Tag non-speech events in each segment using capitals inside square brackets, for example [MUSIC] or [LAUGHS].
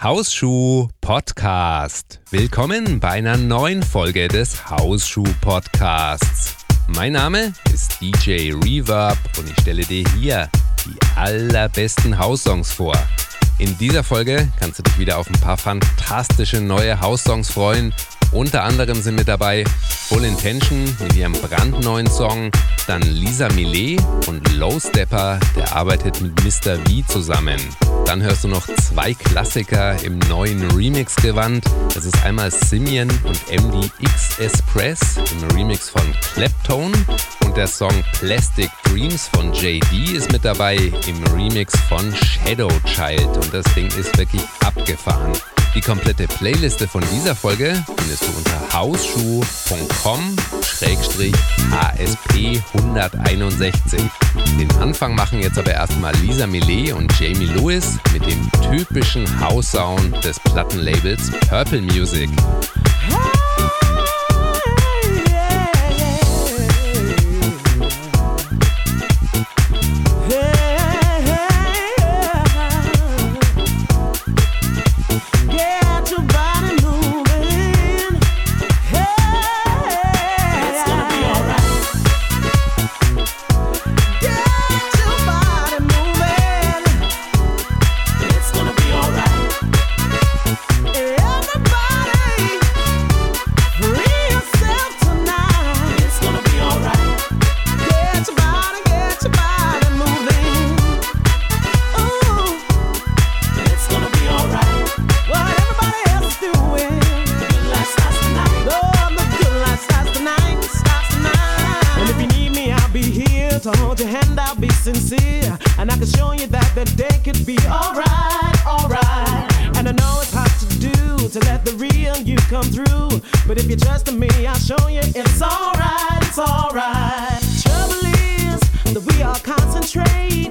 Hausschuh Podcast. Willkommen bei einer neuen Folge des Hausschuh Podcasts. Mein Name ist DJ Reverb und ich stelle dir hier die allerbesten Haussongs vor. In dieser Folge kannst du dich wieder auf ein paar fantastische neue Haussongs freuen unter anderem sind mit dabei Full Intention mit ihrem brandneuen Song, dann Lisa Millet und Low Stepper, der arbeitet mit Mr. V zusammen. Dann hörst du noch zwei Klassiker im neuen Remix-Gewand. Das ist einmal Simeon und MDX Express im Remix von Kleptone und der Song Plastic Dreams von JD ist mit dabei im Remix von Shadow Child und das Ding ist wirklich abgefahren. Die komplette Playliste von dieser Folge findest du unter hausschuh.com-hsp 161. Den Anfang machen jetzt aber erstmal Lisa Millet und Jamie Lewis mit dem typischen House-Sound des Plattenlabels Purple Music. time. So hold your hand, I'll be sincere. And I can show you that the day could be alright, alright. And I know it's hard to do to let the real you come through. But if you trust in me, I'll show you it's alright, it's alright. Trouble is that we all concentrate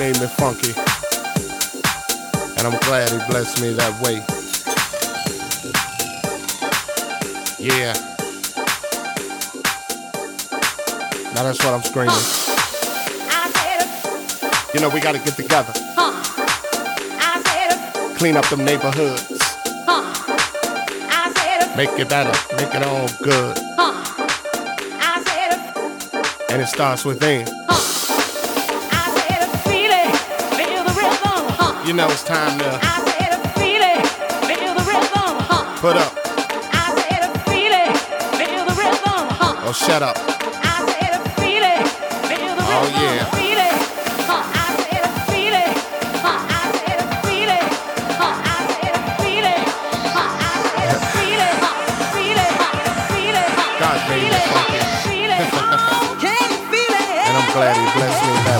made me funky. And I'm glad he blessed me that way. Yeah. Now that's what I'm screaming. You know, we gotta get together. Huh. Clean up them neighborhoods. Huh. Make it better, make it all good. Huh. And it starts within. You know it's time to feel it, feel Put up. I say it'll feel it'll the rhythm Oh, shut up. I said a feeling feel the oh, rhythm oh, yeah. [LAUGHS] glad he blessed me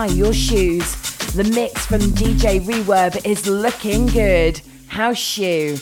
Tie your shoes. The mix from DJ Reverb is looking good. House shoe.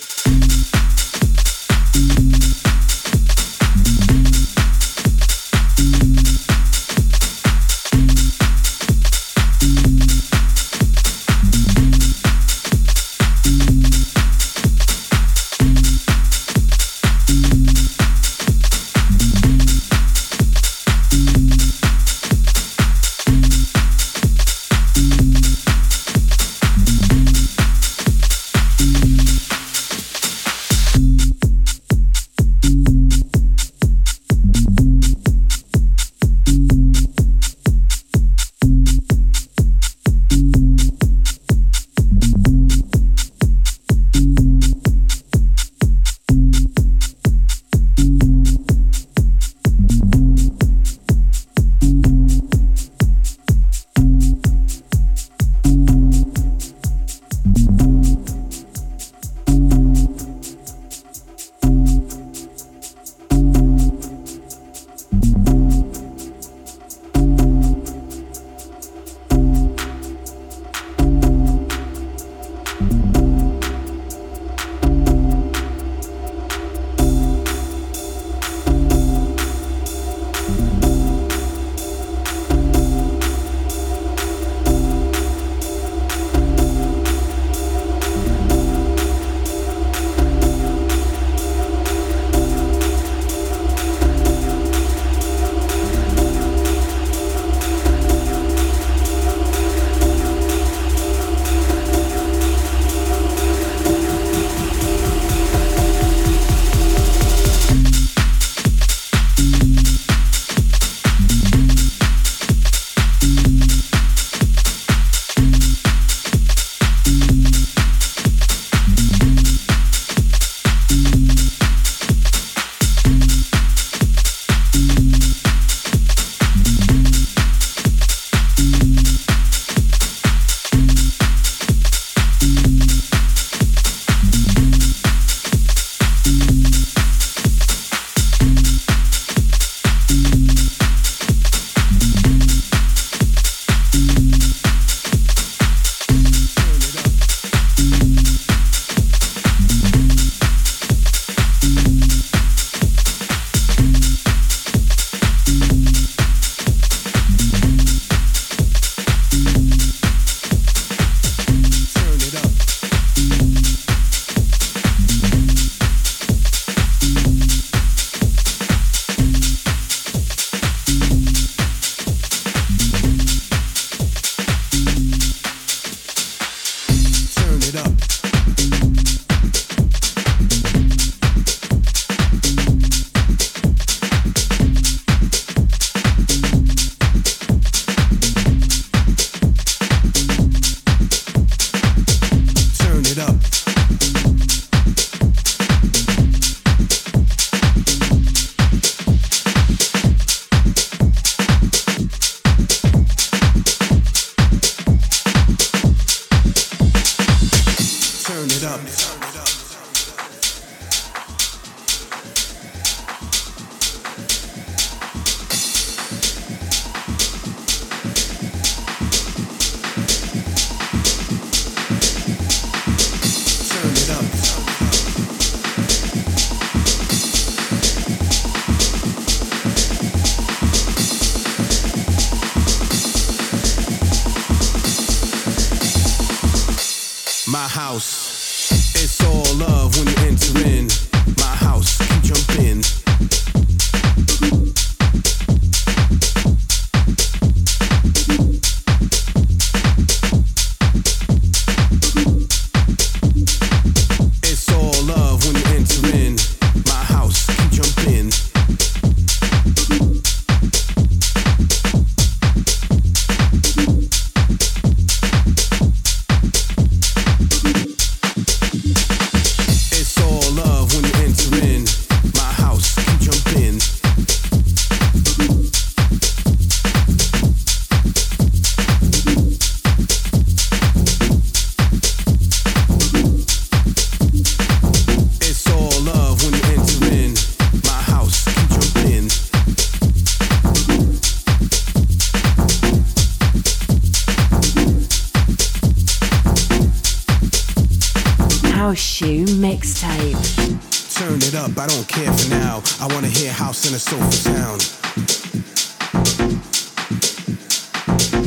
Up, I don't care for now. I wanna hear house in a soulful sound.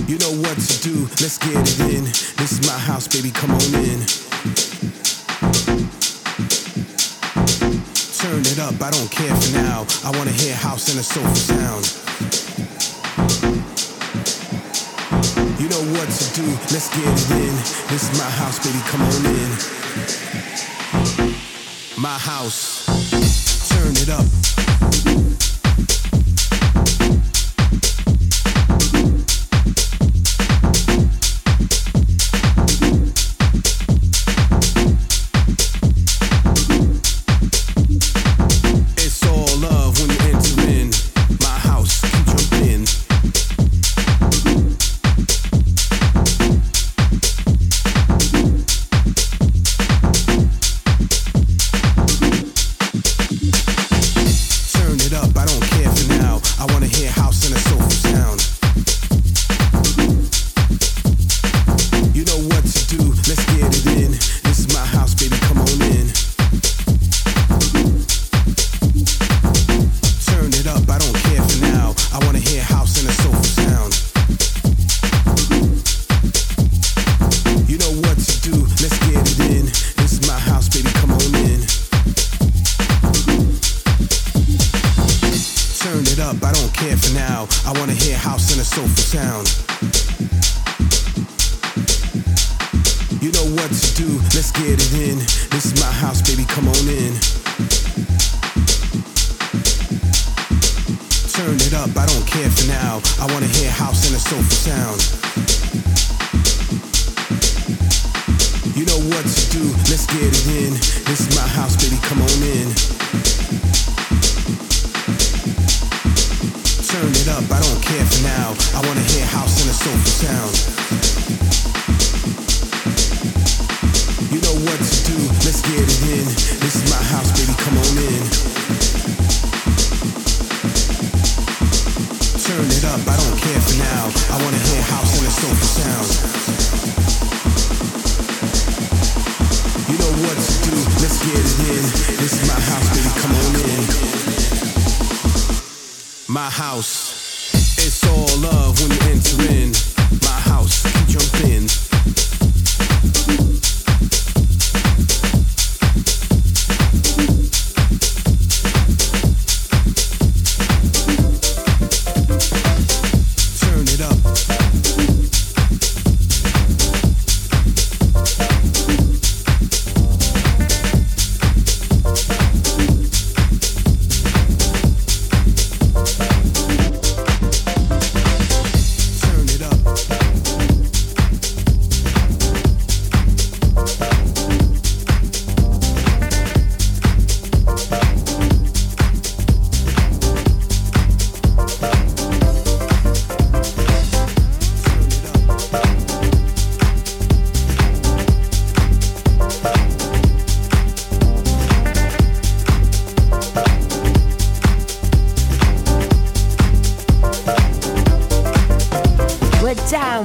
You know what to do, let's get it in. This is my house, baby, come on in. Turn it up, I don't care for now. I wanna hear house in a soulful sound. You know what to do, let's get it in. This is my house, baby, come on in. My house, it up. For now. I wanna hear house in a soulful sound. You know what to do, let's get it in. This is my house, baby, come on in. Turn it up, I don't care for now. I wanna hear house in a soulful sound. You know what to do, let's get it in. This is my house, baby, come on in. Turn it up, I don't care for now. I wanna hear house in a soulful sound. You know what to do, let's get it in. This is my house, baby, come on in. Turn it up, I don't care for now. I wanna hear house in a soulful sound. You know what to do, let's get it in. This is my house, baby, come My house. It's all love when you enter in.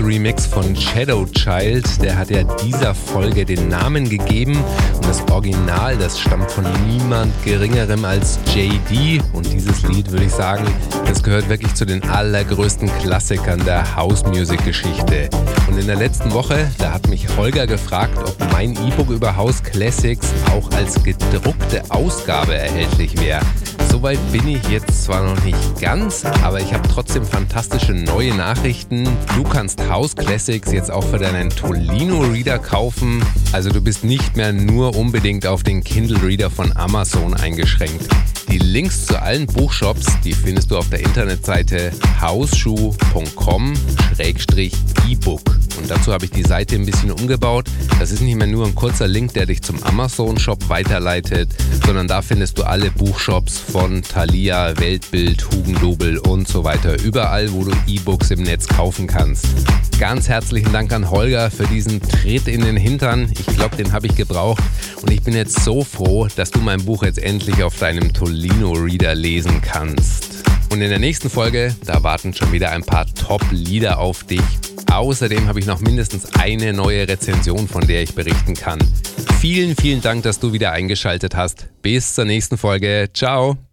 Remix von Shadow Child. Der hat ja dieser Folge den Namen gegeben. Und das Original, das stammt von niemand Geringerem als JD. Und dieses Lied, würde ich sagen, das gehört wirklich zu den allergrößten Klassikern der House Music Geschichte. Und in der letzten Woche, da hat mich Holger gefragt, ob mein E-Book über House Classics auch als gedruckte Ausgabe erhältlich wäre. Soweit bin ich jetzt zwar noch nicht ganz, aber ich habe trotzdem fantastische neue Nachrichten. Du kannst House Classics jetzt auch für deinen Tolino Reader kaufen. Also du bist nicht mehr nur unbedingt auf den Kindle Reader von Amazon eingeschränkt. Die Links zu allen Buchshops, die findest du auf der Internetseite hausschuh.com-ebook. Und dazu habe ich die Seite ein bisschen umgebaut. Das ist nicht mehr nur ein kurzer Link, der dich zum Amazon-Shop weiterleitet, sondern da findest du alle Buchshops von Thalia, Weltbild, Hugendubel und so weiter. Überall, wo du E-Books im Netz kaufen kannst. Ganz herzlichen Dank an Holger für diesen Tritt in den Hintern. Ich glaube, den habe ich gebraucht. Und ich bin jetzt so froh, dass du mein Buch jetzt endlich auf deinem Tolino-Reader lesen kannst. Und in der nächsten Folge, da warten schon wieder ein paar Top-Lieder auf dich. Außerdem habe ich noch mindestens eine neue Rezension, von der ich berichten kann. Vielen, vielen Dank, dass du wieder eingeschaltet hast. Bis zur nächsten Folge. Ciao.